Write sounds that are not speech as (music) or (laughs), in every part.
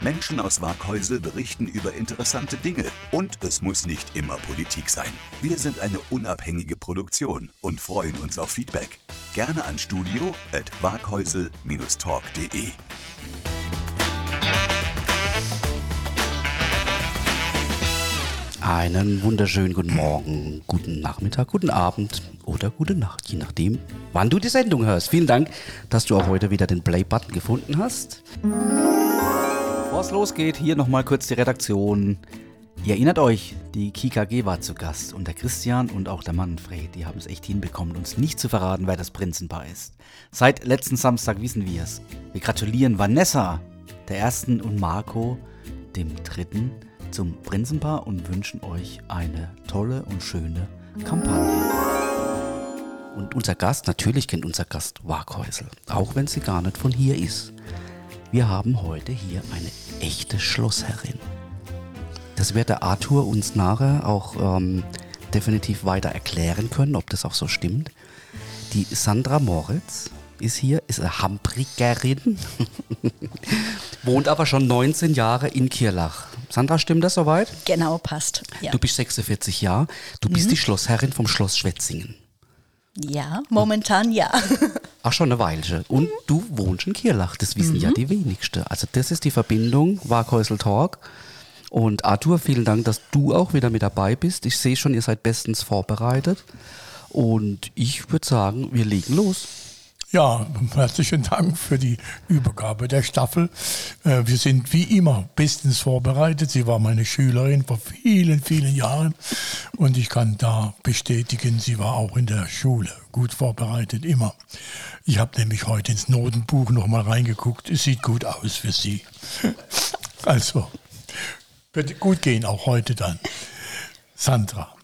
Menschen aus Waghäusel berichten über interessante Dinge und es muss nicht immer Politik sein. Wir sind eine unabhängige Produktion und freuen uns auf Feedback. Gerne an studio at waghäusel-talk.de. Einen wunderschönen guten Morgen, guten Nachmittag, guten Abend oder gute Nacht, je nachdem, wann du die Sendung hörst. Vielen Dank, dass du auch heute wieder den Play-Button gefunden hast. Bevor es losgeht, hier nochmal kurz die Redaktion. Ihr erinnert euch, die KKG war zu Gast und der Christian und auch der Manfred, die haben es echt hinbekommen, uns nicht zu verraten, wer das Prinzenpaar ist. Seit letzten Samstag wissen wir es. Wir gratulieren Vanessa, der ersten, und Marco, dem dritten zum Prinzenpaar und wünschen euch eine tolle und schöne Kampagne. Und unser Gast, natürlich kennt unser Gast Waghäusel, auch wenn sie gar nicht von hier ist. Wir haben heute hier eine echte Schlossherrin. Das wird der Arthur uns nachher auch ähm, definitiv weiter erklären können, ob das auch so stimmt. Die Sandra Moritz ist hier, ist eine Hambrigerin, (laughs) wohnt aber schon 19 Jahre in Kirlach. Sandra, stimmt das soweit? Genau, passt. Ja, Du bist 46 Jahre. Du bist die Schlossherrin vom Schloss Schwetzingen. ja momentan ja. (laughs) Ach, schon eine Weile. Und du wohnst in Kirlach. Das wissen ja die wenigsten. Also das ist die Verbindung Waghäusel Talk. Und Arthur, vielen Dank, dass du auch wieder mit dabei bist. Ich sehe schon, ihr seid bestens vorbereitet. Und ich würde sagen, wir legen los. Ja, herzlichen Dank für die Übergabe der Staffel. Äh, Wir sind wie immer bestens vorbereitet. Sie war meine Schülerin vor vielen, vielen Jahren und ich kann da bestätigen, sie war auch in der Schule gut vorbereitet, immer. Ich habe nämlich heute ins Notenbuch nochmal reingeguckt. Es sieht gut aus für Sie. (laughs) Also, wird gut gehen, auch heute dann. Sandra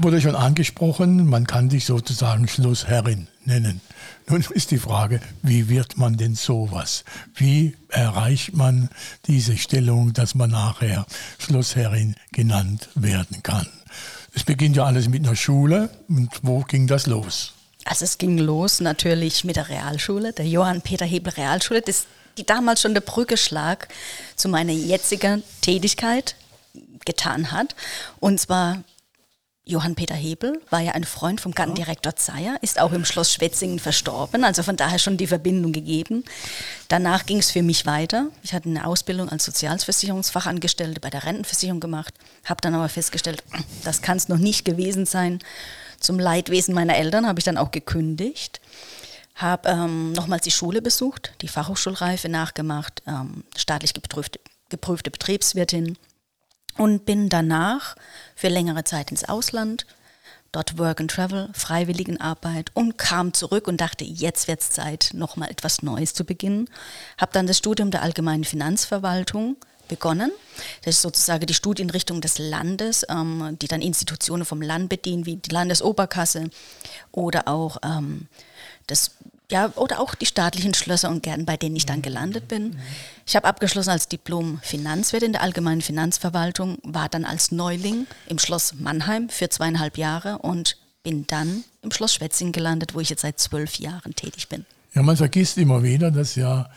wurde schon angesprochen, man kann dich sozusagen Schlossherrin nennen. Nun ist die Frage, wie wird man denn sowas? Wie erreicht man diese Stellung, dass man nachher Schlossherrin genannt werden kann? Es beginnt ja alles mit einer Schule und wo ging das los? Also es ging los natürlich mit der Realschule, der Johann Peter Hebel Realschule, das, die damals schon der Brückeschlag zu meiner jetzigen Tätigkeit getan hat. Und zwar Johann Peter Hebel war ja ein Freund vom Gartendirektor Zeyer, ist auch im Schloss Schwetzingen verstorben, also von daher schon die Verbindung gegeben. Danach ging es für mich weiter. Ich hatte eine Ausbildung als Sozialversicherungsfachangestellte bei der Rentenversicherung gemacht, habe dann aber festgestellt, das kann es noch nicht gewesen sein. Zum Leidwesen meiner Eltern habe ich dann auch gekündigt, habe ähm, nochmals die Schule besucht, die Fachhochschulreife nachgemacht, ähm, staatlich geprüfte, geprüfte Betriebswirtin und bin danach für längere Zeit ins Ausland, dort Work and Travel, Freiwilligenarbeit und kam zurück und dachte, jetzt wird es Zeit, nochmal etwas Neues zu beginnen. Habe dann das Studium der allgemeinen Finanzverwaltung begonnen. Das ist sozusagen die Studienrichtung des Landes, ähm, die dann Institutionen vom Land bedienen, wie die Landesoberkasse oder auch ähm, das ja, oder auch die staatlichen Schlösser und Gärten, bei denen ich dann gelandet bin. Ich habe abgeschlossen als Diplom Finanzwirt in der allgemeinen Finanzverwaltung, war dann als Neuling im Schloss Mannheim für zweieinhalb Jahre und bin dann im Schloss Schwetzingen gelandet, wo ich jetzt seit zwölf Jahren tätig bin. Ja, man vergisst immer wieder, dass ja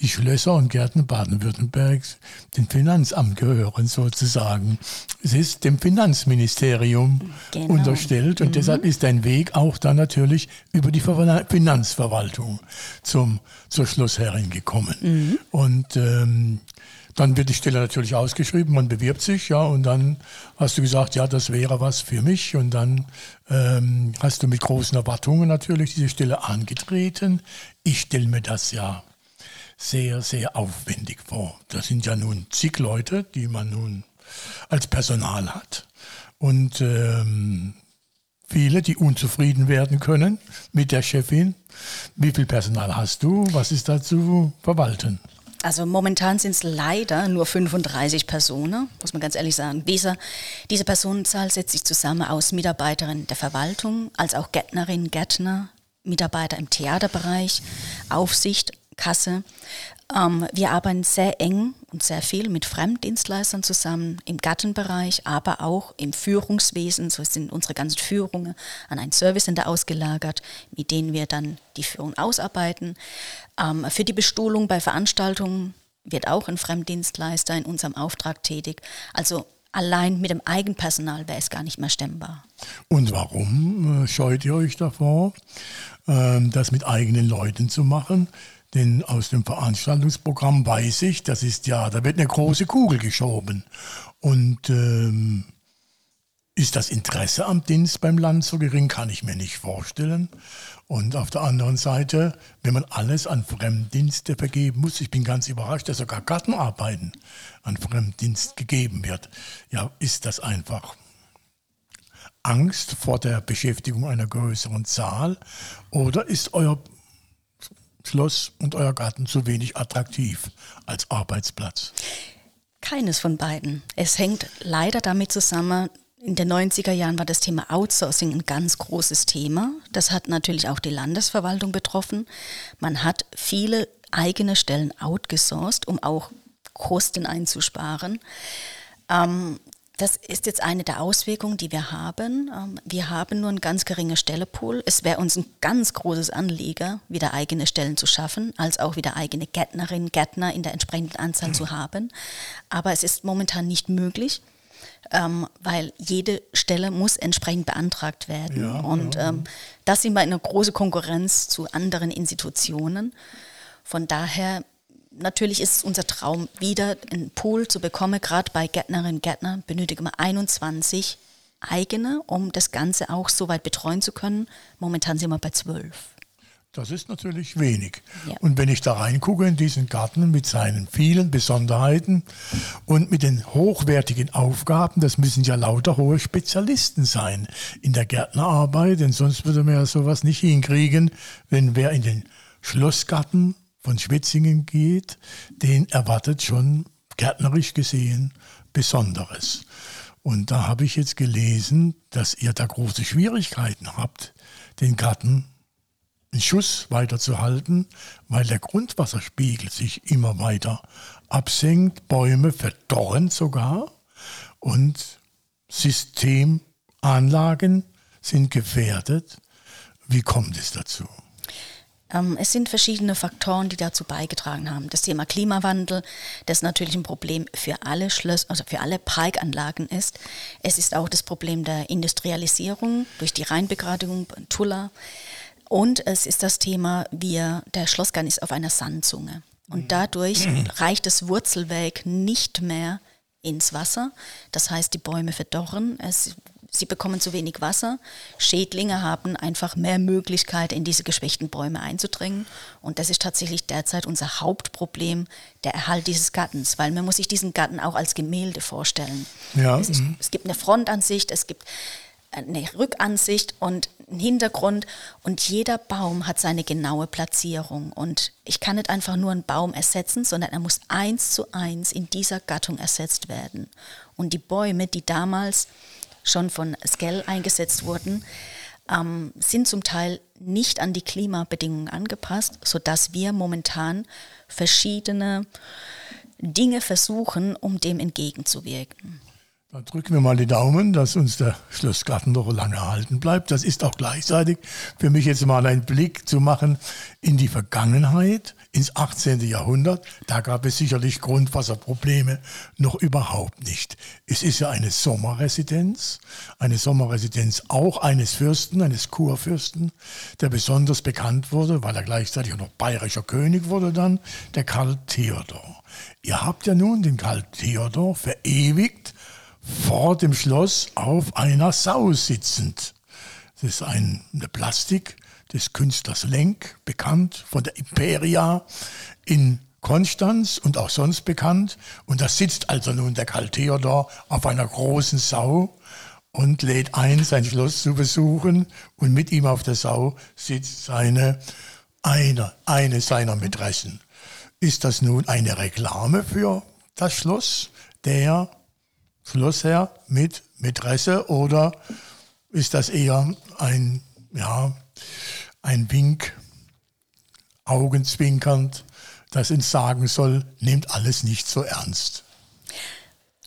die Schlösser und Gärten Baden-Württembergs dem Finanzamt gehören sozusagen. Es ist dem Finanzministerium Genau. unterstellt und deshalb ist dein Weg auch dann natürlich über die Ver- Finanzverwaltung zum, zur Schlossherrin gekommen. Und ähm, dann wird die Stelle natürlich ausgeschrieben, man bewirbt sich, ja, und dann hast du gesagt, ja, das wäre was für mich. Und dann ähm, hast du mit großen Erwartungen natürlich diese Stelle angetreten. Ich stelle mir das ja sehr, sehr aufwendig vor. Das sind ja nun zig Leute, die man nun als Personal hat. Und ähm, viele, die unzufrieden werden können mit der Chefin. Wie viel Personal hast du? Was ist da zu verwalten? Also momentan sind es leider nur 35 Personen, muss man ganz ehrlich sagen. Diese, diese Personenzahl setzt sich zusammen aus Mitarbeiterinnen der Verwaltung, als auch Gärtnerinnen, Gärtner, Mitarbeiter im Theaterbereich, Aufsicht, Kasse. Ähm, wir arbeiten sehr eng und sehr viel mit Fremddienstleistern zusammen im Gartenbereich, aber auch im Führungswesen. So sind unsere ganzen Führungen an ein Servicecenter ausgelagert, mit denen wir dann die Führung ausarbeiten. Ähm, für die Bestuhlung bei Veranstaltungen wird auch ein Fremddienstleister in unserem Auftrag tätig. Also allein mit dem Eigenpersonal wäre es gar nicht mehr stemmbar. Und warum äh, scheut ihr euch davor, ähm, das mit eigenen Leuten zu machen? Denn aus dem Veranstaltungsprogramm weiß ich, das ist ja, da wird eine große Kugel geschoben. Und ähm, ist das Interesse am Dienst beim Land so gering, kann ich mir nicht vorstellen. Und auf der anderen Seite, wenn man alles an Fremddienste vergeben muss, ich bin ganz überrascht, dass sogar Gartenarbeiten an Fremddienst gegeben wird. Ja, ist das einfach Angst vor der Beschäftigung einer größeren Zahl oder ist euer Schloss und euer Garten zu wenig attraktiv als Arbeitsplatz? Keines von beiden. Es hängt leider damit zusammen, in den 90er Jahren war das Thema Outsourcing ein ganz großes Thema. Das hat natürlich auch die Landesverwaltung betroffen. Man hat viele eigene Stellen outgesourced, um auch Kosten einzusparen. Ähm, das ist jetzt eine der Auswirkungen, die wir haben. Ähm, wir haben nur ein ganz geringer Stellepool. Es wäre uns ein ganz großes Anliegen, wieder eigene Stellen zu schaffen, als auch wieder eigene Gärtnerinnen, Gärtner in der entsprechenden Anzahl zu haben. Aber es ist momentan nicht möglich, ähm, weil jede Stelle muss entsprechend beantragt werden. Ja, Und ja. Ähm, das sind wir in einer großen Konkurrenz zu anderen Institutionen. Von daher natürlich ist es unser Traum, wieder einen Pool zu bekommen. Gerade bei Gärtnerinnen und Gärtnern benötigen wir 21 eigene, um das Ganze auch so weit betreuen zu können. Momentan sind wir bei 12. Das ist natürlich wenig. Ja. Und wenn ich da reingucke in diesen Garten mit seinen vielen Besonderheiten und mit den hochwertigen Aufgaben, das müssen ja lauter hohe Spezialisten sein in der Gärtnerarbeit, denn sonst würde man ja sowas nicht hinkriegen, wenn wer in den Schlossgarten von Schwetzingen geht, den erwartet schon gärtnerisch gesehen Besonderes. Und da habe ich jetzt gelesen, dass ihr da große Schwierigkeiten habt, den Garten in Schuss weiterzuhalten, weil der Grundwasserspiegel sich immer weiter absenkt, Bäume verdorren sogar und Systemanlagen sind gefährdet. Wie kommt es dazu? Ähm, es sind verschiedene Faktoren, die dazu beigetragen haben. Das Thema Klimawandel, das natürlich ein Problem für alle Schlösser, also für alle Parkanlagen ist. Es ist auch das Problem der Industrialisierung durch die Rheinbegradigung, Tulla. Und es ist das Thema, wir, der Schlossgarten ist auf einer Sandzunge. Und mhm. dadurch (clears throat) reicht das Wurzelweg nicht mehr ins Wasser. Das heißt, die Bäume verdorren. Es sie bekommen zu wenig Wasser. Schädlinge haben einfach mehr Möglichkeit, in diese geschwächten Bäume einzudringen. Und das ist tatsächlich derzeit unser Hauptproblem, der Erhalt dieses Gartens, weil man muss sich diesen Garten auch als Gemälde vorstellen. Ja. Es, ist, mhm. es gibt eine Frontansicht, es gibt eine Rückansicht und einen Hintergrund und jeder Baum hat seine genaue Platzierung und ich kann nicht einfach nur einen Baum ersetzen, sondern er muss eins zu eins in dieser Gattung ersetzt werden. Und die Bäume, die damals schon von Skell eingesetzt wurden, ähm, sind zum Teil nicht an die Klimabedingungen angepasst, sodass wir momentan verschiedene Dinge versuchen, um dem entgegenzuwirken. Da drücken wir mal die Daumen, dass uns der Schlossgarten noch lange erhalten bleibt. Das ist auch gleichzeitig für mich jetzt mal ein Blick zu machen in die Vergangenheit, ins 18. Jahrhundert. Da gab es sicherlich Grundwasserprobleme noch überhaupt nicht. Es ist ja eine Sommerresidenz, eine Sommerresidenz auch eines Fürsten, eines Kurfürsten, der besonders bekannt wurde, weil er gleichzeitig auch noch bayerischer König wurde dann, der Karl Theodor. Ihr habt ja nun den Karl Theodor verewigt vor dem Schloss auf einer Sau sitzend. Das ist eine Plastik des Künstlers Lenk, bekannt von der Imperia in Konstanz und auch sonst bekannt. Und da sitzt also nun der Karl Theodor auf einer großen Sau und lädt ein, sein Schloss zu besuchen. Und mit ihm auf der Sau sitzt seine, eine, eine seiner Mätressen. ist das nun eine Reklame für das Schloss, der Schlossherr mit Mätresse oder ist das eher ein, ja, ein Wink, augenzwinkernd, das uns sagen soll, nehmt alles nicht so ernst?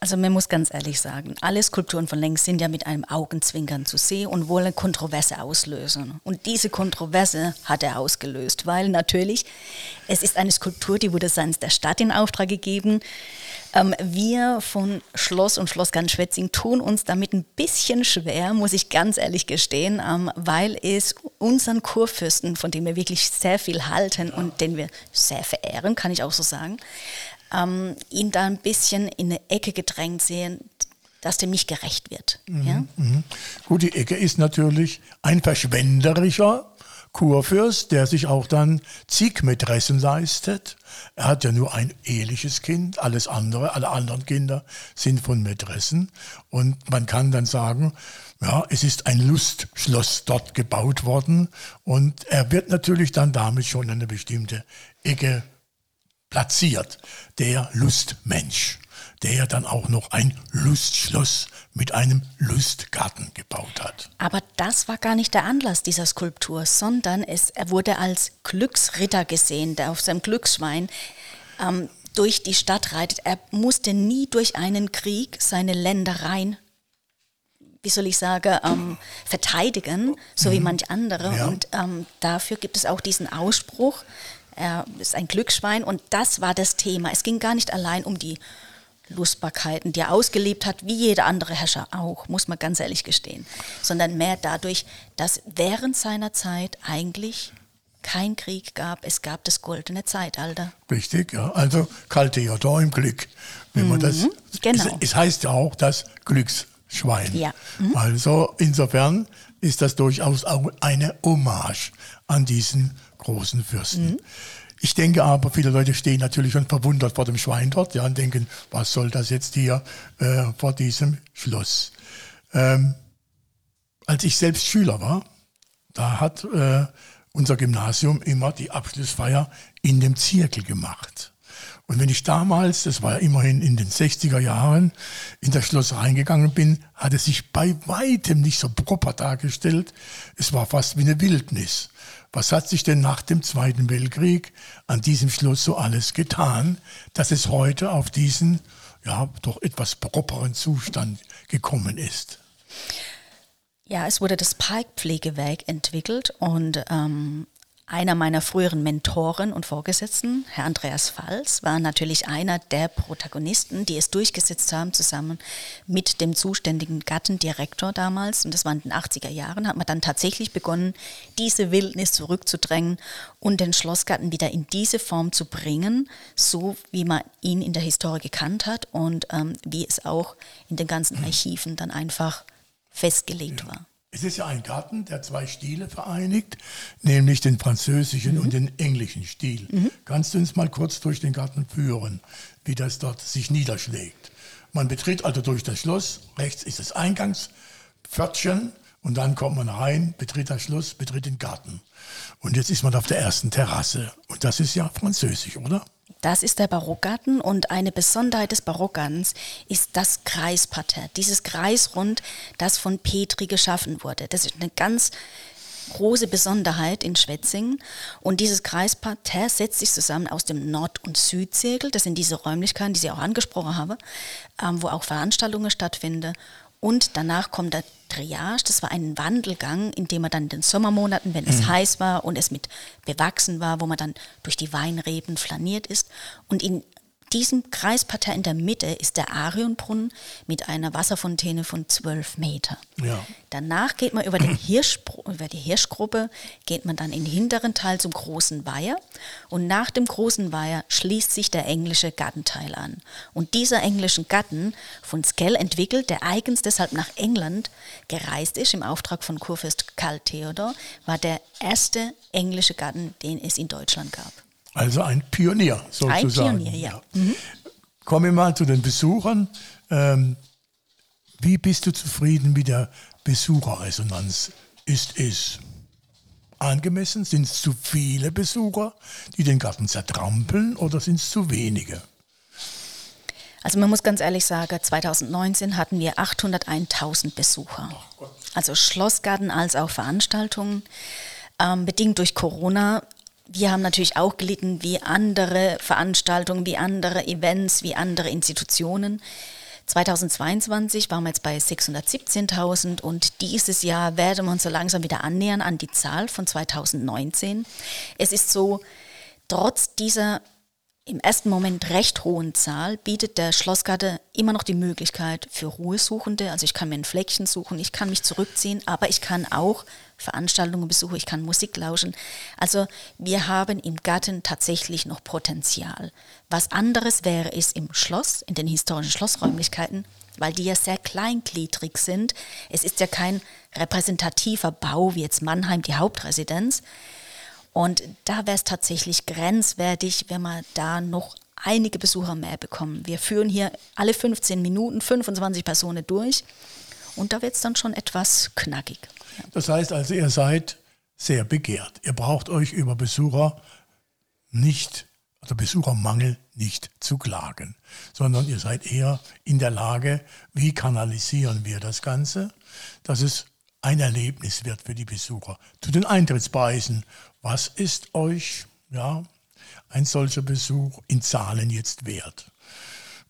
Also man muss ganz ehrlich sagen, alle Skulpturen von längst sind ja mit einem Augenzwinkern zu sehen und wollen Kontroverse auslösen. Und diese Kontroverse hat er ausgelöst, weil natürlich, es ist eine Skulptur, die wurde seitens der Stadt in Auftrag gegeben. Ähm, wir von Schloss und Schlossgarten Schwetzing tun uns damit ein bisschen schwer, muss ich ganz ehrlich gestehen, ähm, weil es unseren Kurfürsten, von dem wir wirklich sehr viel halten und den wir sehr verehren, kann ich auch so sagen, ähm, ihn da ein bisschen in eine Ecke gedrängt sehen, dass dem nicht gerecht wird. Mhm, ja? mhm. Gut, die Ecke ist natürlich ein verschwenderischer Kurfürst, der sich auch dann zig Mätressen leistet. Er hat ja nur ein eheliches Kind, alles andere, alle anderen Kinder sind von Mätressen. Und man kann dann sagen, ja, es ist ein Lustschloss dort gebaut worden und er wird natürlich dann damit schon eine bestimmte Ecke platziert, der Lustmensch, der dann auch noch ein Lustschloss mit einem Lustgarten gebaut hat. Aber das war gar nicht der Anlass dieser Skulptur, sondern es, er wurde als Glücksritter gesehen, der auf seinem Glücksschwein ähm, durch die Stadt reitet. Er musste nie durch einen Krieg seine Ländereien wie soll ich sagen, ähm, verteidigen, so mhm. wie manch andere. Ja. Und ähm, dafür gibt es auch diesen Ausspruch, er ist ein Glücksschwein und das war das Thema. Es ging gar nicht allein um die Lustbarkeiten, die er ausgelebt hat, wie jeder andere Herrscher auch, muss man ganz ehrlich gestehen, sondern mehr dadurch, dass während seiner Zeit eigentlich kein Krieg gab. Es gab das goldene Zeitalter. Richtig, ja. Also kalte Theodor im Glück. Wenn man das, mhm, genau. es, es, heißt ja auch das Glücksschwein. Ja. Mhm. Also insofern ist das durchaus auch eine Hommage an diesen großen Fürsten. Mhm. Ich denke aber, viele Leute stehen natürlich schon verwundert vor dem Schwein dort ja, und denken, was soll das jetzt hier äh, vor diesem Schloss? Ähm, als ich selbst Schüler war, da hat äh, unser Gymnasium immer die Abschlussfeier in dem Zirkel gemacht. Und wenn ich damals, das war ja immerhin in den 60er Jahren, in das Schloss reingegangen bin, hat es sich bei weitem nicht so proper dargestellt. Es war fast wie eine Wildnis. Was hat sich denn nach dem Zweiten Weltkrieg an diesem Schloss so alles getan, dass es heute auf diesen, ja, doch etwas properen Zustand gekommen ist? Ja, es wurde das Parkpflegewerk entwickelt und ähm, einer meiner früheren Mentoren und Vorgesetzten, Herr Andreas Falls, war natürlich einer der Protagonisten, die es durchgesetzt haben, zusammen mit dem zuständigen Gattendirektor damals. Und das war in den 80er Jahren, hat man dann tatsächlich begonnen, diese Wildnis zurückzudrängen und den Schlossgarten wieder in diese Form zu bringen, so wie man ihn in der Historie gekannt hat und ähm, wie es auch in den ganzen Archiven dann einfach festgelegt ja. war. Es ist ja ein Garten, der zwei Stile vereinigt, nämlich den französischen mhm. und den englischen Stil. Mhm. Kannst du uns mal kurz durch den Garten führen, wie das dort sich niederschlägt? Man betritt also durch das Schloss, rechts ist das Eingangspförtchen und dann kommt man rein, betritt das Schloss, betritt den Garten. Und jetzt ist man auf der ersten Terrasse. Und das ist ja französisch, oder? Das ist der Barockgarten und eine Besonderheit des Barockgartens ist das Kreisparterre, dieses Kreisrund, das von Petri geschaffen wurde. Das ist eine ganz große Besonderheit in Schwetzingen. Und dieses Kreisparterre setzt sich zusammen aus dem Nord- und Südzirkel. Das sind diese Räumlichkeiten, die Sie auch angesprochen haben, ähm, wo auch Veranstaltungen stattfinden. Und danach kommt der Triage, das war ein Wandelgang, in dem man dann in den Sommermonaten, wenn es mhm. heiß war und es mit bewachsen war, wo man dann durch die Weinreben flaniert ist. Und in diesem Kreisparterre in der Mitte ist der Arionbrunnen mit einer Wasserfontäne von 12 Meter. Ja. Danach geht man über, den über die Hirschgruppe, geht man dann in den hinteren Teil zum großen Weiher und nach dem großen Weiher schließt sich der englische Gartenteil an. Und dieser englische Garten von Skell entwickelt, der eigens deshalb nach England gereist ist im Auftrag von Kurfürst Karl Theodor, war der erste englische Garten, den es in Deutschland gab. Also ein Pionier sozusagen. Ein Pionier, ja. Mhm. Kommen wir mal zu den Besuchern. Ähm, wie bist du zufrieden mit der Besucherresonanz? Ist es angemessen? Sind es zu viele Besucher, die den Garten zertrampeln oder sind es zu wenige? Also man muss ganz ehrlich sagen, 2019 hatten wir 801.000 Besucher. Also Schlossgarten als auch Veranstaltungen. Ähm, bedingt durch Corona. Wir haben natürlich auch gelitten wie andere Veranstaltungen, wie andere Events, wie andere Institutionen. 2022 waren wir jetzt bei 617.000 und dieses Jahr werden wir uns so langsam wieder annähern an die Zahl von 2019. Es ist so, trotz dieser im ersten Moment recht hohen Zahl bietet der Schlossgarten immer noch die Möglichkeit für Ruhesuchende. Also ich kann mir ein Fleckchen suchen, ich kann mich zurückziehen, aber ich kann auch Veranstaltungen besuchen, ich kann Musik lauschen. Also wir haben im Garten tatsächlich noch Potenzial. Was anderes wäre es im Schloss, in den historischen Schlossräumlichkeiten, weil die ja sehr kleingliedrig sind. Es ist ja kein repräsentativer Bau wie jetzt Mannheim, die Hauptresidenz. Und da wäre es tatsächlich grenzwertig, wenn wir da noch einige Besucher mehr bekommen. Wir führen hier alle 15 Minuten 25 Personen durch und da wird es dann schon etwas knackig. Das heißt also, ihr seid sehr begehrt. Ihr braucht euch über Besucher nicht, also Besuchermangel nicht zu klagen, sondern ihr seid eher in der Lage, wie kanalisieren wir das Ganze, dass es ein Erlebnis wird für die Besucher. Zu den Eintrittspreisen, was ist euch ja, ein solcher Besuch in Zahlen jetzt wert?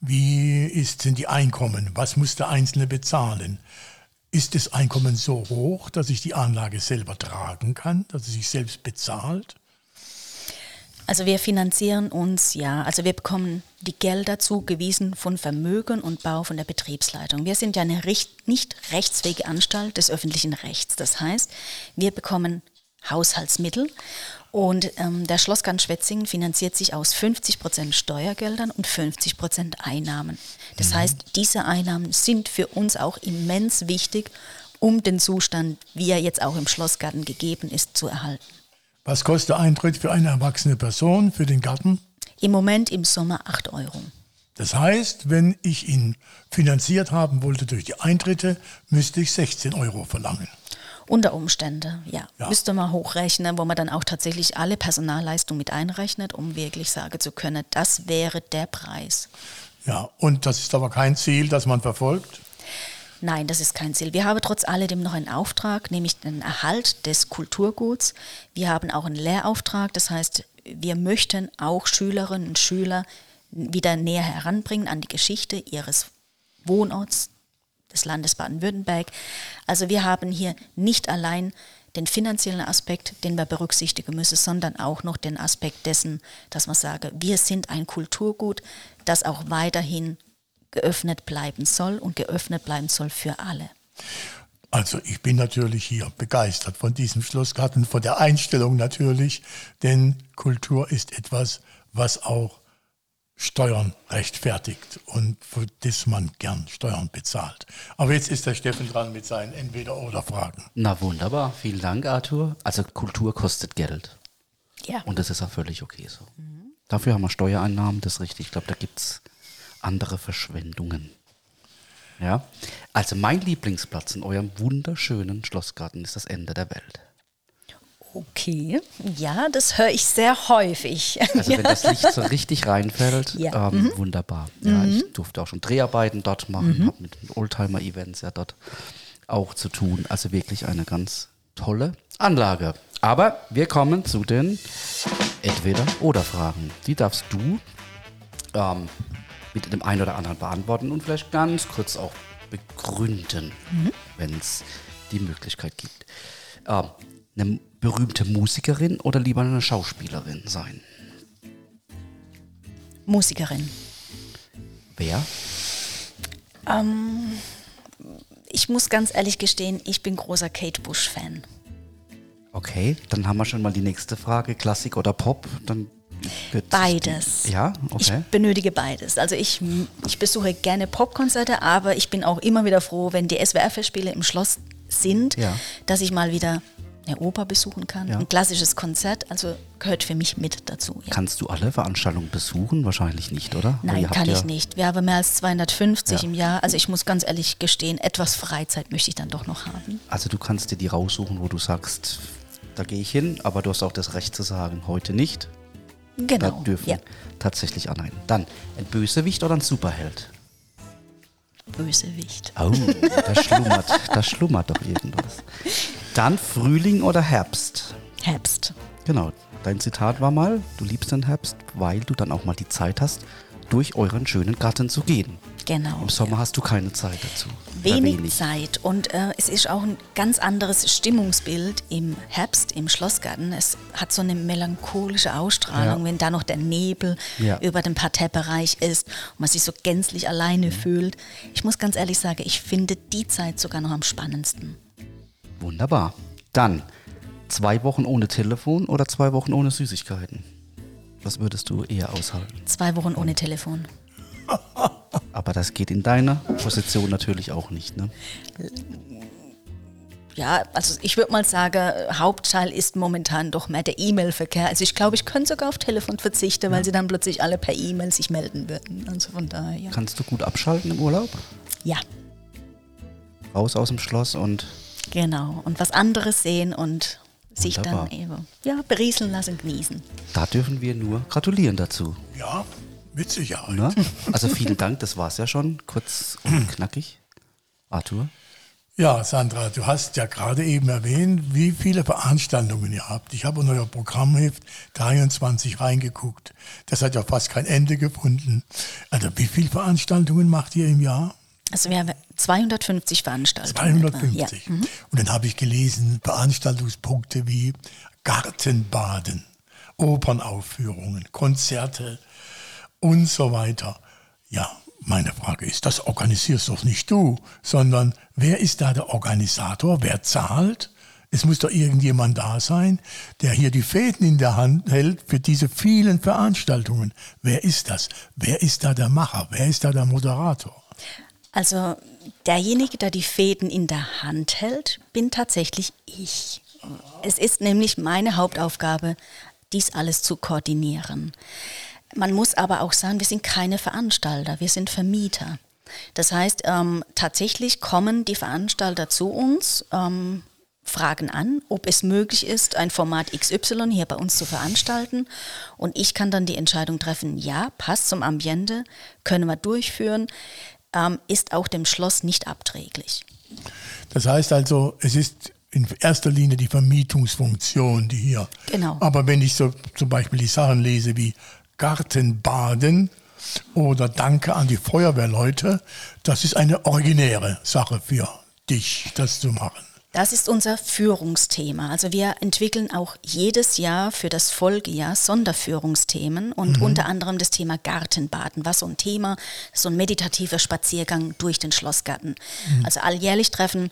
Wie ist, sind die Einkommen? Was muss der Einzelne bezahlen? Ist das Einkommen so hoch, dass ich die Anlage selber tragen kann, dass sie sich selbst bezahlt? Also wir finanzieren uns, ja, also wir bekommen die Gelder zugewiesen von Vermögen und Bau von der Betriebsleitung. Wir sind ja eine nicht rechtsfähige Anstalt des öffentlichen Rechts. Das heißt, wir bekommen Haushaltsmittel und ähm, der Schlossgarten Schwetzingen finanziert sich aus 50 Prozent Steuergeldern und 50 Prozent Einnahmen. Das mhm. heißt, diese Einnahmen sind für uns auch immens wichtig, um den Zustand, wie er jetzt auch im Schlossgarten gegeben ist, zu erhalten. Was kostet der Eintritt für eine erwachsene Person für den Garten? Im Moment im Sommer 8 Euro. Das heißt, wenn ich ihn finanziert haben wollte durch die Eintritte, müsste ich 16 Euro verlangen. Unter Umständen, ja. ja. Müsste man hochrechnen, wo man dann auch tatsächlich alle Personalleistungen mit einrechnet, um wirklich sagen zu können, das wäre der Preis. Ja, und das ist aber kein Ziel, das man verfolgt? Nein, das ist kein Ziel. Wir haben trotz alledem noch einen Auftrag, nämlich den Erhalt des Kulturguts. Wir haben auch einen Lehrauftrag, das heißt, wir möchten auch Schülerinnen und Schüler wieder näher heranbringen an die Geschichte ihres Wohnorts, des Landes Baden-Württemberg. Also wir haben hier nicht allein den finanziellen Aspekt, den wir berücksichtigen müssen, sondern auch noch den Aspekt dessen, dass man sage, wir sind ein Kulturgut, das auch weiterhin geöffnet bleiben soll und geöffnet bleiben soll für alle. Also ich bin natürlich hier begeistert von diesem Schlossgarten, von der Einstellung natürlich, denn Kultur ist etwas, was auch Steuern rechtfertigt und für das man gern Steuern bezahlt. Aber jetzt ist der Steffen dran mit seinen Entweder-Oder-Fragen. Na wunderbar, vielen Dank, Arthur. Also Kultur kostet Geld. Ja. Und das ist auch völlig okay so. Mhm. Dafür haben wir Steuereinnahmen, das ist richtig. Ich glaube, da gibt es andere Verschwendungen. Ja, also mein Lieblingsplatz in eurem wunderschönen Schlossgarten ist das Ende der Welt. Okay, ja, das höre ich sehr häufig. Also wenn das (laughs) Licht so richtig reinfällt, ja. ähm, mhm. wunderbar. Ja, mhm. ich durfte auch schon Dreharbeiten dort machen, mhm. habe mit Oldtimer-Events ja dort auch zu tun. Also wirklich eine ganz tolle Anlage. Aber wir kommen zu den Entweder-Oder-Fragen. Die darfst du ähm, mit dem einen oder anderen beantworten und vielleicht ganz kurz auch begründen, mhm. wenn es die Möglichkeit gibt. Ähm, eine berühmte Musikerin oder lieber eine Schauspielerin sein? Musikerin. Wer? Ähm, ich muss ganz ehrlich gestehen, ich bin großer Kate Bush-Fan. Okay, dann haben wir schon mal die nächste Frage, Klassik oder Pop. Dann beides. Ja, okay. Ich benötige beides. Also ich, ich besuche gerne Popkonzerte, aber ich bin auch immer wieder froh, wenn die SWR-Festspiele im Schloss sind, ja. dass ich mal wieder eine Oper besuchen kann, ja. ein klassisches Konzert, also gehört für mich mit dazu. Ja. Kannst du alle Veranstaltungen besuchen? Wahrscheinlich nicht, oder? Nein, kann ich nicht. Wir haben mehr als 250 ja. im Jahr. Also ich muss ganz ehrlich gestehen, etwas Freizeit möchte ich dann doch noch haben. Also du kannst dir die raussuchen, wo du sagst, da gehe ich hin, aber du hast auch das Recht zu sagen, heute nicht. Genau. Da dürfen ja. tatsächlich allein. Dann ein Bösewicht oder ein Superheld? Bösewicht. Oh, da schlummert, da schlummert doch irgendwas. Dann Frühling oder Herbst? Herbst. Genau, dein Zitat war mal, du liebst den Herbst, weil du dann auch mal die Zeit hast, durch euren schönen Garten zu gehen. Genau. Im Sommer hast du keine Zeit dazu. Oder Wenig, Zeit und äh, es ist auch ein ganz anderes Stimmungsbild im Herbst im Schlossgarten. Es hat so eine melancholische Ausstrahlung, Ja. wenn da noch der Nebel Ja. über dem Parterrebereich ist und man sich so gänzlich alleine Mhm. fühlt. Ich muss ganz ehrlich sagen, ich finde die Zeit sogar noch am spannendsten. Wunderbar. Dann zwei Wochen ohne Telefon oder zwei Wochen ohne Süßigkeiten? Was würdest du eher aushalten? Zwei Wochen ohne Telefon. (laughs) Aber das geht in deiner Position natürlich auch nicht, ne? Ja, also ich würde mal sagen, Hauptteil ist momentan doch mehr der E-Mail-Verkehr. Also ich glaube, ich könnte sogar auf Telefon verzichten, weil sie dann plötzlich alle per E-Mail sich melden würden. Also von daher, ja. Kannst du gut abschalten im Urlaub? Ja, Raus aus dem Schloss und genau. Und was anderes sehen und sich dann Wunderbar. eben ja, berieseln lassen, genießen. da dürfen wir nur gratulieren dazu. Ja, mit Sicherheit. Ne? Also vielen Dank, das war's ja schon. Kurz und knackig. Arthur? Ja, Sandra, du hast ja gerade eben erwähnt, wie viele Veranstaltungen ihr habt. Ich habe in euer Programmheft 23 reingeguckt. Das hat ja fast kein Ende gefunden. Also wie viele Veranstaltungen macht ihr im Jahr? Also wir haben 250 Veranstaltungen. etwa. 250. Ja. Mhm. Und dann habe ich gelesen, Veranstaltungspunkte wie Gartenbaden, Opernaufführungen, Konzerte und so weiter. Ja, meine Frage ist, das organisierst doch nicht du, sondern wer ist da der Organisator? Wer zahlt? Es muss doch irgendjemand da sein, der hier die Fäden in der Hand hält für diese vielen Veranstaltungen. Wer ist das? Wer ist da der Macher? Wer ist da der Moderator? Also derjenige, der die Fäden in der Hand hält, bin tatsächlich ich. Es ist nämlich meine Hauptaufgabe, dies alles zu koordinieren. Man muss aber auch sagen, wir sind keine Veranstalter, wir sind Vermieter. Das heißt, ähm, tatsächlich kommen die Veranstalter zu uns, ähm, fragen an, ob es möglich ist, ein Format XY hier bei uns zu veranstalten. Und ich kann dann die Entscheidung treffen, ja, passt zum Ambiente, können wir durchführen, ähm, ist auch dem Schloss nicht abträglich. Das heißt also, es ist in erster Linie die Vermietungsfunktion, die hier. Genau. Aber wenn ich so zum Beispiel die Sachen lese wie Gartenbaden oder Danke an die Feuerwehrleute, das ist eine originäre Sache für dich, das zu machen. Das ist unser Führungsthema. Also wir entwickeln auch jedes Jahr für das Folgejahr Sonderführungsthemen und unter anderem das Thema Gartenbaden, was so ein Thema, so ein meditativer Spaziergang durch den Schlossgarten. Also alljährlich treffen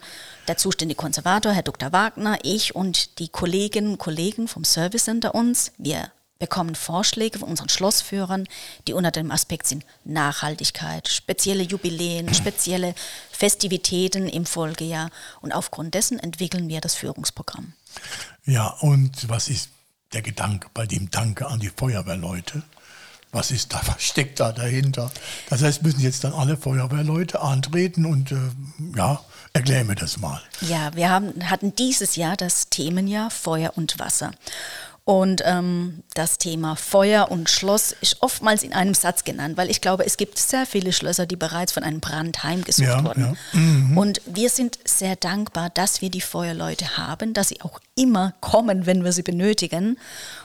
der zuständige Konservator, Herr Dr. Wagner, ich und die Kolleginnen und Kollegen vom Service Center uns. Wir bekommen Vorschläge von unseren Schlossführern, die unter dem Aspekt sind Nachhaltigkeit, spezielle Jubiläen, (clears throat) spezielle Festivitäten im Folgejahr. Und aufgrund dessen entwickeln wir das Führungsprogramm. Ja, und was ist der Gedanke bei dem Danke an die Feuerwehrleute? Was ist da, (laughs) was steckt da dahinter? Das heißt, müssen jetzt dann alle Feuerwehrleute antreten und äh, ja, erklär mir das mal. Ja, wir haben, hatten dieses Jahr das Themenjahr Feuer und Wasser. Und ähm, das Thema Feuer und Schloss ist oftmals in einem Satz genannt, weil ich glaube, es gibt sehr viele Schlösser, die bereits von einem Brand heimgesucht Ja, wurden. Und wir sind sehr dankbar, dass wir die Feuerleute haben, dass sie auch immer kommen, wenn wir sie benötigen.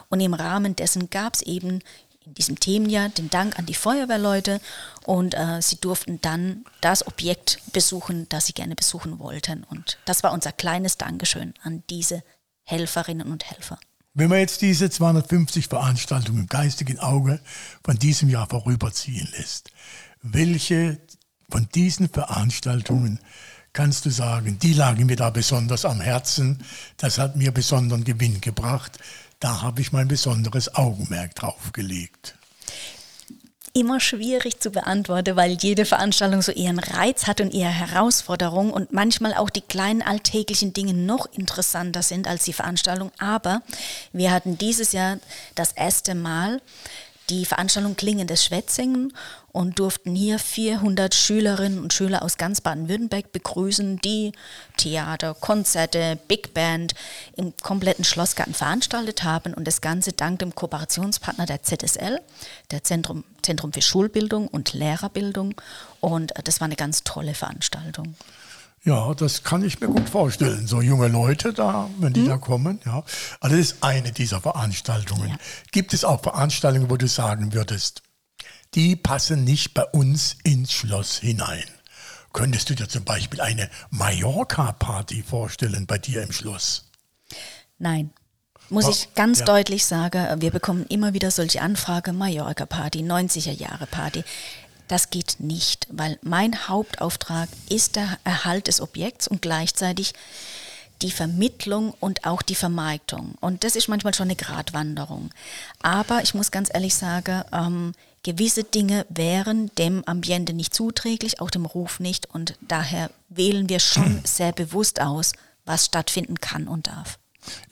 Und im Rahmen dessen gab es eben in diesem Themenjahr den Dank an die Feuerwehrleute und äh, sie durften dann das Objekt besuchen, das sie gerne besuchen wollten. Und das war unser kleines Dankeschön an diese Helferinnen und Helfer. Wenn man jetzt diese 250 Veranstaltungen im geistigen Auge von diesem Jahr vorüberziehen lässt, welche von diesen Veranstaltungen kannst du sagen, die lagen mir da besonders am Herzen, das hat mir besonderen Gewinn gebracht, da habe ich mein besonderes Augenmerk drauf gelegt. Immer schwierig zu beantworten, weil jede Veranstaltung so ihren Reiz hat und ihre Herausforderung und manchmal auch die kleinen alltäglichen Dinge noch interessanter sind als die Veranstaltung. Aber wir hatten dieses Jahr das erste Mal die Veranstaltung Klingendes Schwetzingen und durften hier 400 Schülerinnen und Schüler aus ganz Baden-Württemberg begrüßen, die Theater, Konzerte, Big Band im kompletten Schlossgarten veranstaltet haben und das Ganze dank dem Kooperationspartner der ZSL, der Zentrum, Zentrum für Schulbildung und Lehrerbildung und das war eine ganz tolle Veranstaltung. Ja, das kann ich mir gut vorstellen. So junge Leute da, wenn die hm? da kommen, ja. Also das ist eine dieser Veranstaltungen. Ja. Gibt es auch Veranstaltungen, wo du sagen würdest, die passen nicht bei uns ins Schloss hinein? Könntest du dir zum Beispiel eine Mallorca-Party vorstellen bei dir im Schloss? Nein. Muss ich ganz ja. deutlich sagen, wir bekommen immer wieder solche Anfragen, Mallorca-Party, 90er-Jahre-Party. Das geht nicht, weil mein Hauptauftrag ist der Erhalt des Objekts und gleichzeitig die Vermittlung und auch die Vermarktung. Und das ist manchmal schon eine Gratwanderung. Aber ich muss ganz ehrlich sagen, ähm, gewisse Dinge wären dem Ambiente nicht zuträglich, auch dem Ruf nicht. Und daher wählen wir schon (clears throat) sehr bewusst aus, was stattfinden kann und darf.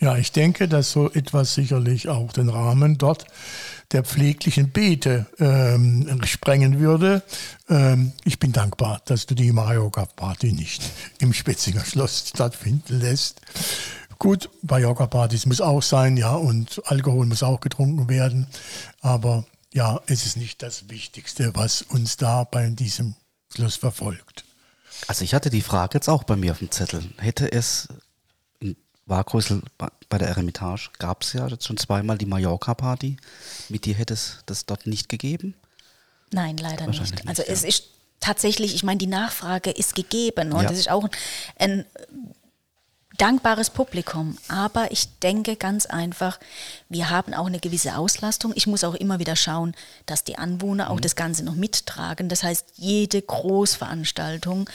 Ja, ich denke, dass so etwas sicherlich auch den Rahmen dort der pfleglichen Beete ähm, sprengen würde. Ähm, ich bin dankbar, dass du die Mallorca-Party nicht im Spitzinger Schloss stattfinden lässt. Gut, Mallorca-Partys muss auch sein, ja, und Alkohol muss auch getrunken werden. Aber ja, es ist nicht das Wichtigste, was uns da bei diesem Schluss verfolgt. Also ich hatte die Frage jetzt auch bei mir auf dem Zettel. Hätte es Warkhäusl bei der Eremitage gab es ja schon zweimal die Mallorca-Party. Mit dir hätte es das dort nicht gegeben? Nein, leider nicht. nicht. Also ja. es ist tatsächlich, ich meine, die Nachfrage ist gegeben und ja. das ist auch ein dankbares Publikum. Aber ich denke ganz einfach, wir haben auch eine gewisse Auslastung. Ich muss auch immer wieder schauen, dass die Anwohner auch mhm. das Ganze noch mittragen. Das heißt, jede Großveranstaltung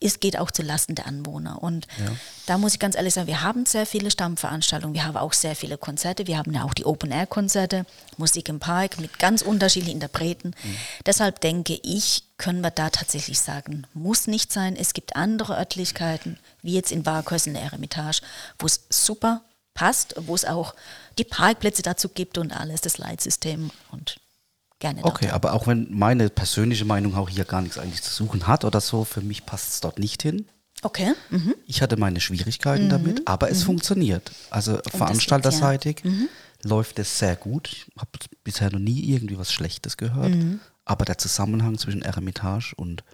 es geht auch zu Lasten der Anwohner. Und ja. da muss ich ganz ehrlich sagen, wir haben sehr viele Stammveranstaltungen, wir haben auch sehr viele Konzerte, wir haben ja auch die Open-Air-Konzerte, Musik im Park mit ganz unterschiedlichen Interpreten. Mhm. Deshalb denke ich, können wir da tatsächlich sagen, muss nicht sein. Es gibt andere Örtlichkeiten, wie jetzt in Barkhäusen der Eremitage, wo es super passt, wo es auch die Parkplätze dazu gibt und alles, das Leitsystem und gerne dort. Okay, aber auch wenn meine persönliche Meinung auch hier gar nichts eigentlich zu suchen hat oder so, für mich passt es dort nicht hin. Okay. Mhm. Ich hatte meine Schwierigkeiten mhm. damit, aber es mhm. funktioniert. Also Und veranstalterseitig ja. Mhm. läuft es sehr gut. Ich habe bisher noch nie irgendwie was Schlechtes gehört. Mhm. Aber der Zusammenhang zwischen Eremitage und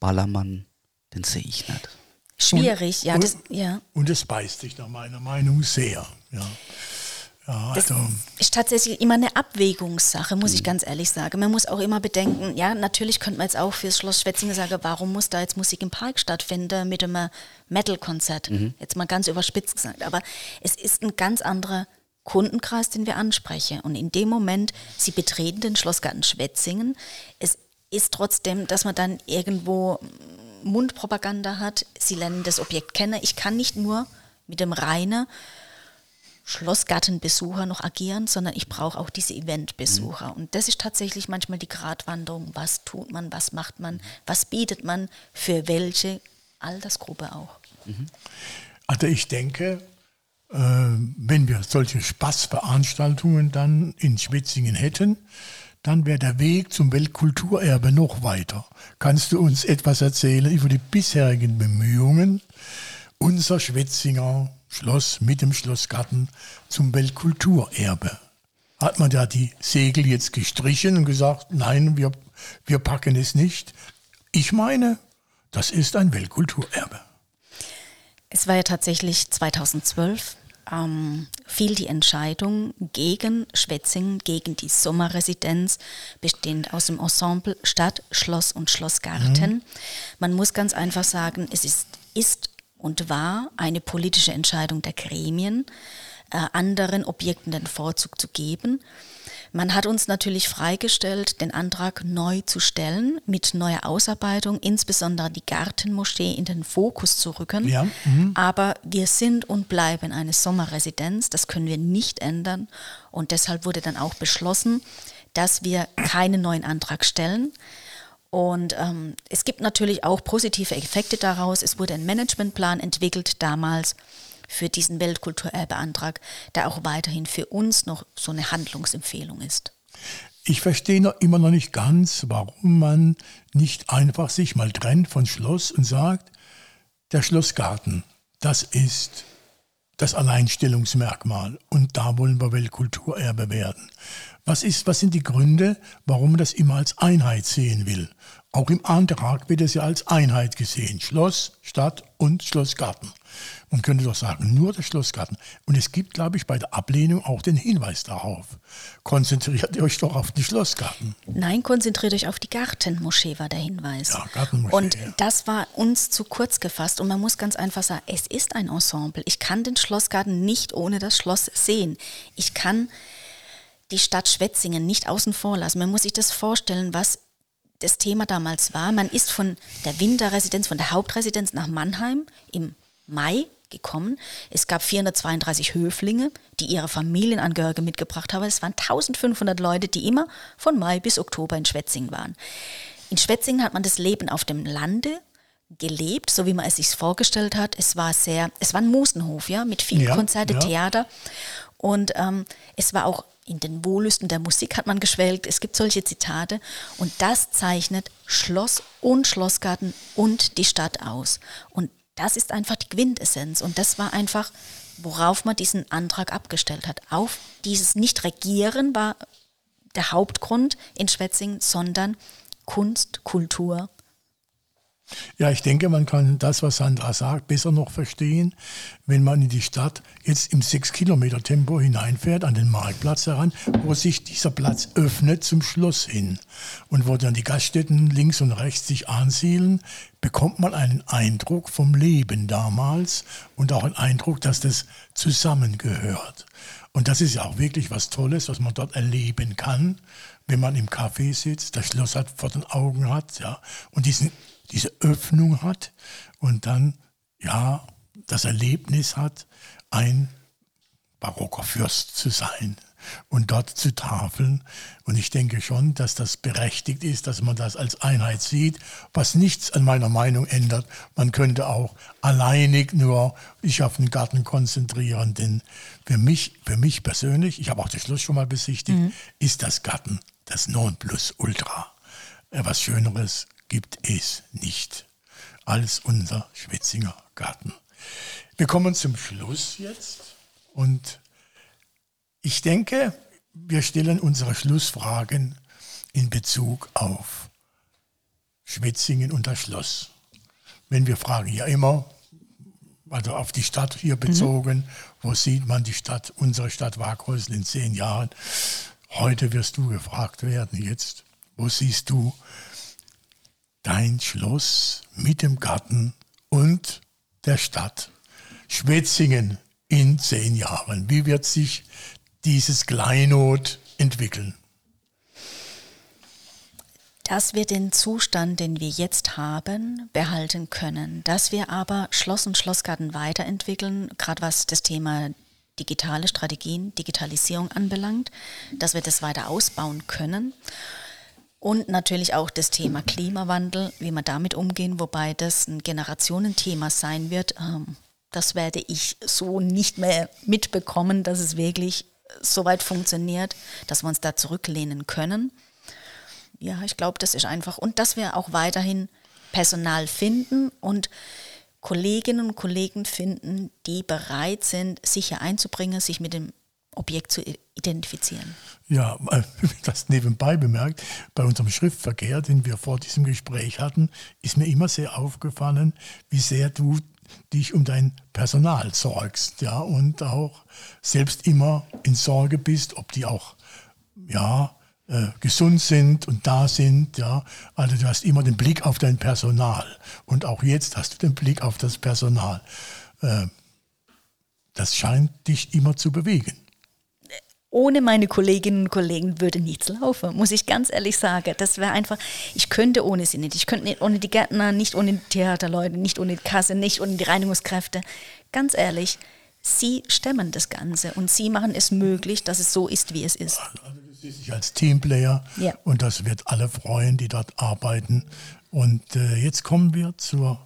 Ballermann, den sehe ich nicht. Schwierig, und, ja, und, das, ja. Und es beißt sich nach meiner Meinung sehr. Ja. Ja, das also. ist tatsächlich immer eine Abwägungssache, muss ich mhm. ganz ehrlich sagen. Man muss auch immer bedenken, ja, natürlich könnte man jetzt auch fürs Schloss Schwetzingen sagen, warum muss da jetzt Musik im Park stattfinden mit einem Metal-Konzert? Mhm. Jetzt mal ganz überspitzt gesagt. Aber es ist ein ganz anderer Kundenkreis, den wir ansprechen. Und in dem Moment, Sie betreten den Schlossgarten Schwetzingen, es ist trotzdem, dass man dann irgendwo Mundpropaganda hat. Sie lernen das Objekt kennen. Ich kann nicht nur mit dem reinen Schlossgartenbesucher noch agieren, sondern ich brauche auch diese Eventbesucher. Mhm. Und das ist tatsächlich manchmal die Gratwanderung. Was tut man, was macht man, was bietet man für welche Altersgruppe auch. Mhm. Also ich denke, äh, wenn wir solche Spaßveranstaltungen dann in Schwetzingen hätten, dann wäre der Weg zum Weltkulturerbe noch weiter. Kannst du uns etwas erzählen über die bisherigen Bemühungen unser Schwetzinger Schloss mit dem Schlossgarten zum Weltkulturerbe. Hat man da die Segel jetzt gestrichen und gesagt, nein, wir, wir packen es nicht. Ich meine, das ist ein Weltkulturerbe. Es war ja tatsächlich 2012 ähm, fiel die Entscheidung gegen Schwetzingen, gegen die Sommerresidenz, bestehend aus dem Ensemble Stadt, Schloss und Schlossgarten. Mhm. Man muss ganz einfach sagen, es ist, ist und war eine politische Entscheidung der Gremien, äh, anderen Objekten den Vorzug zu geben. Man hat uns natürlich freigestellt, den Antrag neu zu stellen, mit neuer Ausarbeitung, insbesondere die Gartenmoschee in den Fokus zu rücken. Ja. Mhm. Aber wir sind und bleiben eine Sommerresidenz, das können wir nicht ändern. Und deshalb wurde dann auch beschlossen, dass wir keinen neuen Antrag stellen. Und ähm, es gibt natürlich auch positive Effekte daraus. Es wurde ein Managementplan entwickelt damals für diesen Weltkulturerbeantrag, der auch weiterhin für uns noch so eine Handlungsempfehlung ist. Ich verstehe noch immer noch nicht ganz, warum man nicht einfach sich mal trennt von Schloss und sagt, der Schlossgarten, das ist das Alleinstellungsmerkmal und da wollen wir Weltkulturerbe werden. Was, ist, was sind die Gründe, warum man das immer als Einheit sehen will? Auch im Antrag wird es ja als Einheit gesehen. Schloss, Stadt und Schlossgarten. Man könnte doch sagen, nur der Schlossgarten. Und es gibt, glaube ich, bei der Ablehnung auch den Hinweis darauf. Konzentriert euch doch auf den Schlossgarten. Nein, konzentriert euch auf die Gartenmoschee, war der Hinweis. Ja, Gartenmoschee. Und ja. das war uns zu kurz gefasst. Und man muss ganz einfach sagen, es ist ein Ensemble. Ich kann den Schlossgarten nicht ohne das Schloss sehen. Ich kann die Stadt Schwetzingen nicht außen vor lassen. Man muss sich das vorstellen, was das Thema damals war. Man ist von der Winterresidenz, von der Hauptresidenz nach Mannheim im Mai gekommen. Es gab 432 Höflinge, die ihre Familienangehörige mitgebracht haben. Es waren 1500 Leute, die immer von Mai bis Oktober in Schwetzingen waren. In Schwetzingen hat man das Leben auf dem Lande gelebt, so wie man es sich vorgestellt hat. Es war sehr, es war ein Musenhof, ja, mit vielen Ja, Konzerte, ja. Theater. Und ähm, es war auch in den Wohllüsten der Musik hat man geschwelgt. Es gibt solche Zitate. Und das zeichnet Schloss und Schlossgarten und die Stadt aus. Und das ist einfach die Quintessenz. Und das war einfach, worauf man diesen Antrag abgestellt hat. Auf dieses Nicht-Regieren war der Hauptgrund in Schwetzingen, sondern Kunst, Kultur. Ja, ich denke, man kann das, was Sandra sagt, besser noch verstehen, wenn man in die Stadt jetzt im 6-Kilometer-Tempo hineinfährt, an den Marktplatz heran, wo sich dieser Platz öffnet zum Schloss hin. Und wo dann die Gaststätten links und rechts sich ansiedeln, bekommt man einen Eindruck vom Leben damals und auch einen Eindruck, dass das zusammengehört. Und das ist ja auch wirklich was Tolles, was man dort erleben kann, wenn man im Café sitzt, das Schloss hat vor den Augen hat, ja, und diesen, diese Öffnung hat und dann, ja, das Erlebnis hat, ein barocker Fürst zu sein und dort zu tafeln. Und ich denke schon, dass das berechtigt ist, dass man das als Einheit sieht, was nichts an meiner Meinung ändert. Man könnte auch alleinig nur sich auf den Garten konzentrieren, denn für mich, für mich persönlich, ich habe auch das Schloss schon mal besichtigt, ist das Garten das Nonplusultra. Äh, Was Schöneres gibt es nicht als unser Schwetzinger Garten. Wir kommen zum Schluss jetzt und ich denke, wir stellen unsere Schlussfragen in Bezug auf Schwetzingen und das Schloss. Wenn wir fragen ja immer, also auf die Stadt hier bezogen, wo sieht man die Stadt, unsere Stadt Waghäusel in zehn Jahren? Heute wirst du gefragt werden jetzt, wo siehst du dein Schloss mit dem Garten und der Stadt Schwetzingen in zehn Jahren? Wie wird sich dieses Kleinod entwickeln? dass wir den Zustand, den wir jetzt haben, behalten können, dass wir aber Schloss und Schlossgarten weiterentwickeln, gerade was das Thema digitale Strategien, Digitalisierung anbelangt, dass wir das weiter ausbauen können. Und natürlich auch das Thema Klimawandel, wie wir damit umgehen, wobei das ein Generationenthema sein wird. Ähm, Das werde ich so nicht mehr mitbekommen, dass es wirklich so weit funktioniert, dass wir uns da zurücklehnen können ja, ich glaube, das ist einfach. Und dass wir auch weiterhin Personal finden und Kolleginnen und Kollegen finden, die bereit sind, sich hier einzubringen, sich mit dem Objekt zu identifizieren. Ja, äh, (laughs) das nebenbei bemerkt, bei unserem Schriftverkehr, den wir vor diesem Gespräch hatten, ist mir immer sehr aufgefallen, wie sehr du dich um dein Personal sorgst, ja, und auch selbst immer in Sorge bist, ob die auch, ja, äh, gesund sind und da sind, ja. Also du hast immer den Blick auf dein Personal und auch jetzt hast du den Blick auf das Personal. Äh, das scheint dich immer zu bewegen. Ohne meine Kolleginnen und Kollegen würde nichts laufen, muss ich ganz ehrlich sagen. Das wäre einfach, ich könnte ohne sie nicht. Ich könnte nicht ohne die Gärtner, nicht ohne die Theaterleute, nicht ohne die Kasse, nicht ohne die Reinigungskräfte. Ganz ehrlich, sie stemmen das Ganze und sie machen es möglich, dass es so ist, wie es ist. Also du siehst dich als Teamplayer Ja. und das wird alle freuen, die dort arbeiten. Und äh, jetzt kommen wir zur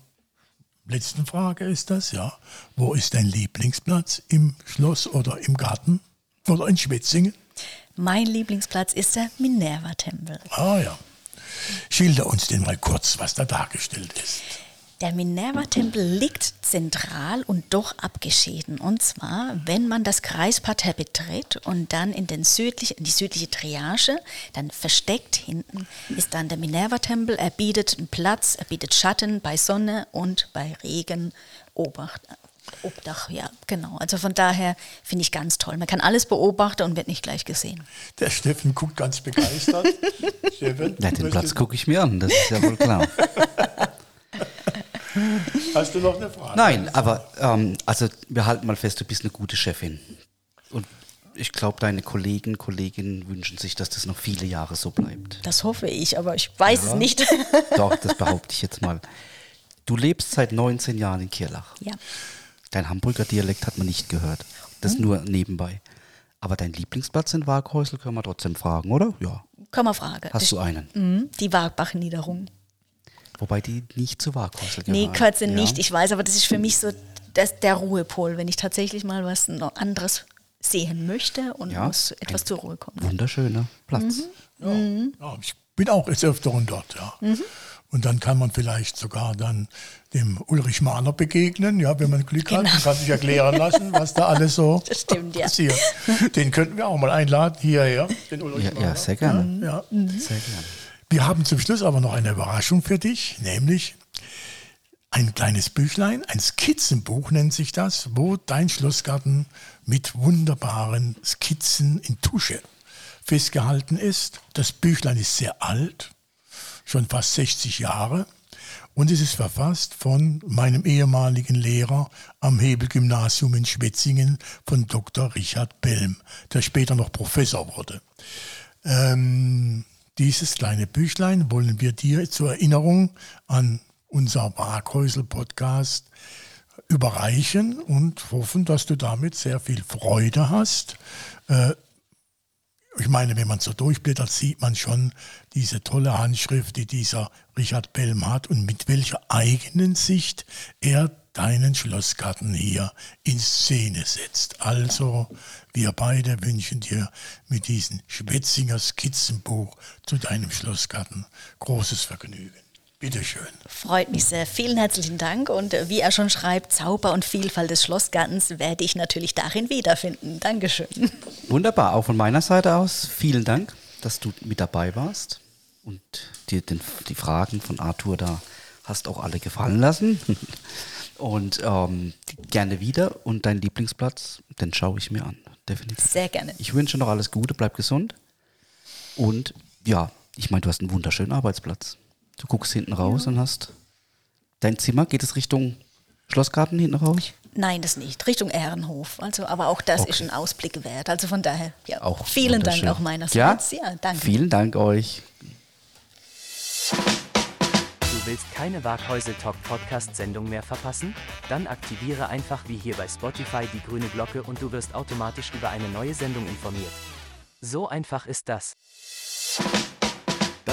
letzten Frage, ist das, ja. Wo ist dein Lieblingsplatz? Im Schloss oder im Garten? Oder in Schwetzingen? Mein Lieblingsplatz ist der Minerva-Tempel. Ah ja. Schilder uns denn mal kurz, was da dargestellt ist. Der Minerva-Tempel liegt zentral und doch abgeschieden. Und zwar, wenn man das Kreisparterre betritt und dann in, den südlich, in die südliche Triage, dann versteckt hinten ist dann der Minerva-Tempel. Er bietet einen Platz, er bietet Schatten bei Sonne und bei Regen, Obacht, Obdach, ja, genau. Also von daher finde ich ganz toll. Man kann alles beobachten und wird nicht gleich gesehen. Der Steffen guckt ganz begeistert. (laughs) Steffen, ja, den Platz gucke ich mir an, das ist ja wohl klar. (laughs) Hast du noch eine Frage? Nein, aber ähm, also wir halten mal fest, du bist eine gute Chefin. Und ich glaube, deine Kollegen, Kolleginnen wünschen sich, dass das noch viele Jahre so bleibt. Das hoffe ich, aber ich weiß ja. es nicht. Doch, das behaupte ich jetzt mal. Du lebst seit 19 Jahren in Kirlach. Ja. Dein Hamburger Dialekt hat man nicht gehört. Das hm. nur nebenbei. Aber dein Lieblingsplatz in Waghäusel können wir trotzdem fragen, oder? Ja. Kann man fragen. Hast du einen? Mhm, die Wagbach-Niederung. Wobei die nicht zu Waghäusel gehört. Nee, gehört sie ja. nicht. Ich weiß, aber das ist für mich so das, der Ruhepol, wenn ich tatsächlich mal was anderes sehen möchte und ja, muss etwas zur Ruhe kommen. Wunderschöner Platz. Mhm. Ja, mhm. ja, ich bin auch jetzt öfteren dort, ja. Mhm. Und dann kann man vielleicht sogar dann dem Ulrich Mahler begegnen, ja, wenn man Glück genau. hat. Man kann sich erklären lassen, was da alles so (laughs) stimmt, passiert. Ja. Den könnten wir auch mal einladen hierher, den Ulrich ja, Mahler. Ja, sehr gerne. Ja. Mhm. Sehr gerne. Wir haben zum Schluss aber noch eine Überraschung für dich, nämlich ein kleines Büchlein, ein Skizzenbuch nennt sich das, wo dein Schlossgarten mit wunderbaren Skizzen in Tusche festgehalten ist. Das Büchlein ist sehr alt, schon fast 60 Jahre. Und es ist verfasst von meinem ehemaligen Lehrer am Hebel-Gymnasium in Schwetzingen, von Dr. Richard Belm, der später noch Professor wurde. Ähm, dieses kleine Büchlein wollen wir dir zur Erinnerung an unser Waghäusel-Podcast überreichen und hoffen, dass du damit sehr viel Freude hast. Äh, ich meine, wenn man so durchblättert, sieht man schon diese tolle Handschrift, die dieser Richard Bellm hat und mit welcher eigenen Sicht er deinen Schlossgarten hier in Szene setzt. Also, wir beide wünschen dir mit diesem Schwetzinger Skizzenbuch zu deinem Schlossgarten großes Vergnügen. Bitteschön. Freut mich sehr. Vielen herzlichen Dank. Und äh, wie er schon schreibt, Zauber und Vielfalt des Schlossgartens werde ich natürlich darin wiederfinden. Dankeschön. Wunderbar. Auch von meiner Seite aus vielen Dank, dass du mit dabei warst und dir den, die Fragen von Arthur da hast auch alle gefallen lassen. (laughs) Und ähm, gerne wieder. Und dein Lieblingsplatz, den schaue ich mir an. Definitiv. Sehr gerne. Ich wünsche noch alles Gute, bleib gesund. Und ja, ich meine, du hast einen wunderschönen Arbeitsplatz. Du guckst hinten raus ja. und hast dein Zimmer, geht es Richtung Schlossgarten hinten raus? Nein, das nicht. Richtung Ehrenhof. Also, aber auch das okay. ist ein Ausblick wert. Also von daher, ja, auch vielen Dank auch meinerseits. Ja, ja danke. Vielen Dank euch. Du willst keine Waghäusel Talk Podcast Sendung mehr verpassen? Dann aktiviere einfach wie hier bei Spotify die grüne Glocke und du wirst automatisch über eine neue Sendung informiert. So einfach ist das.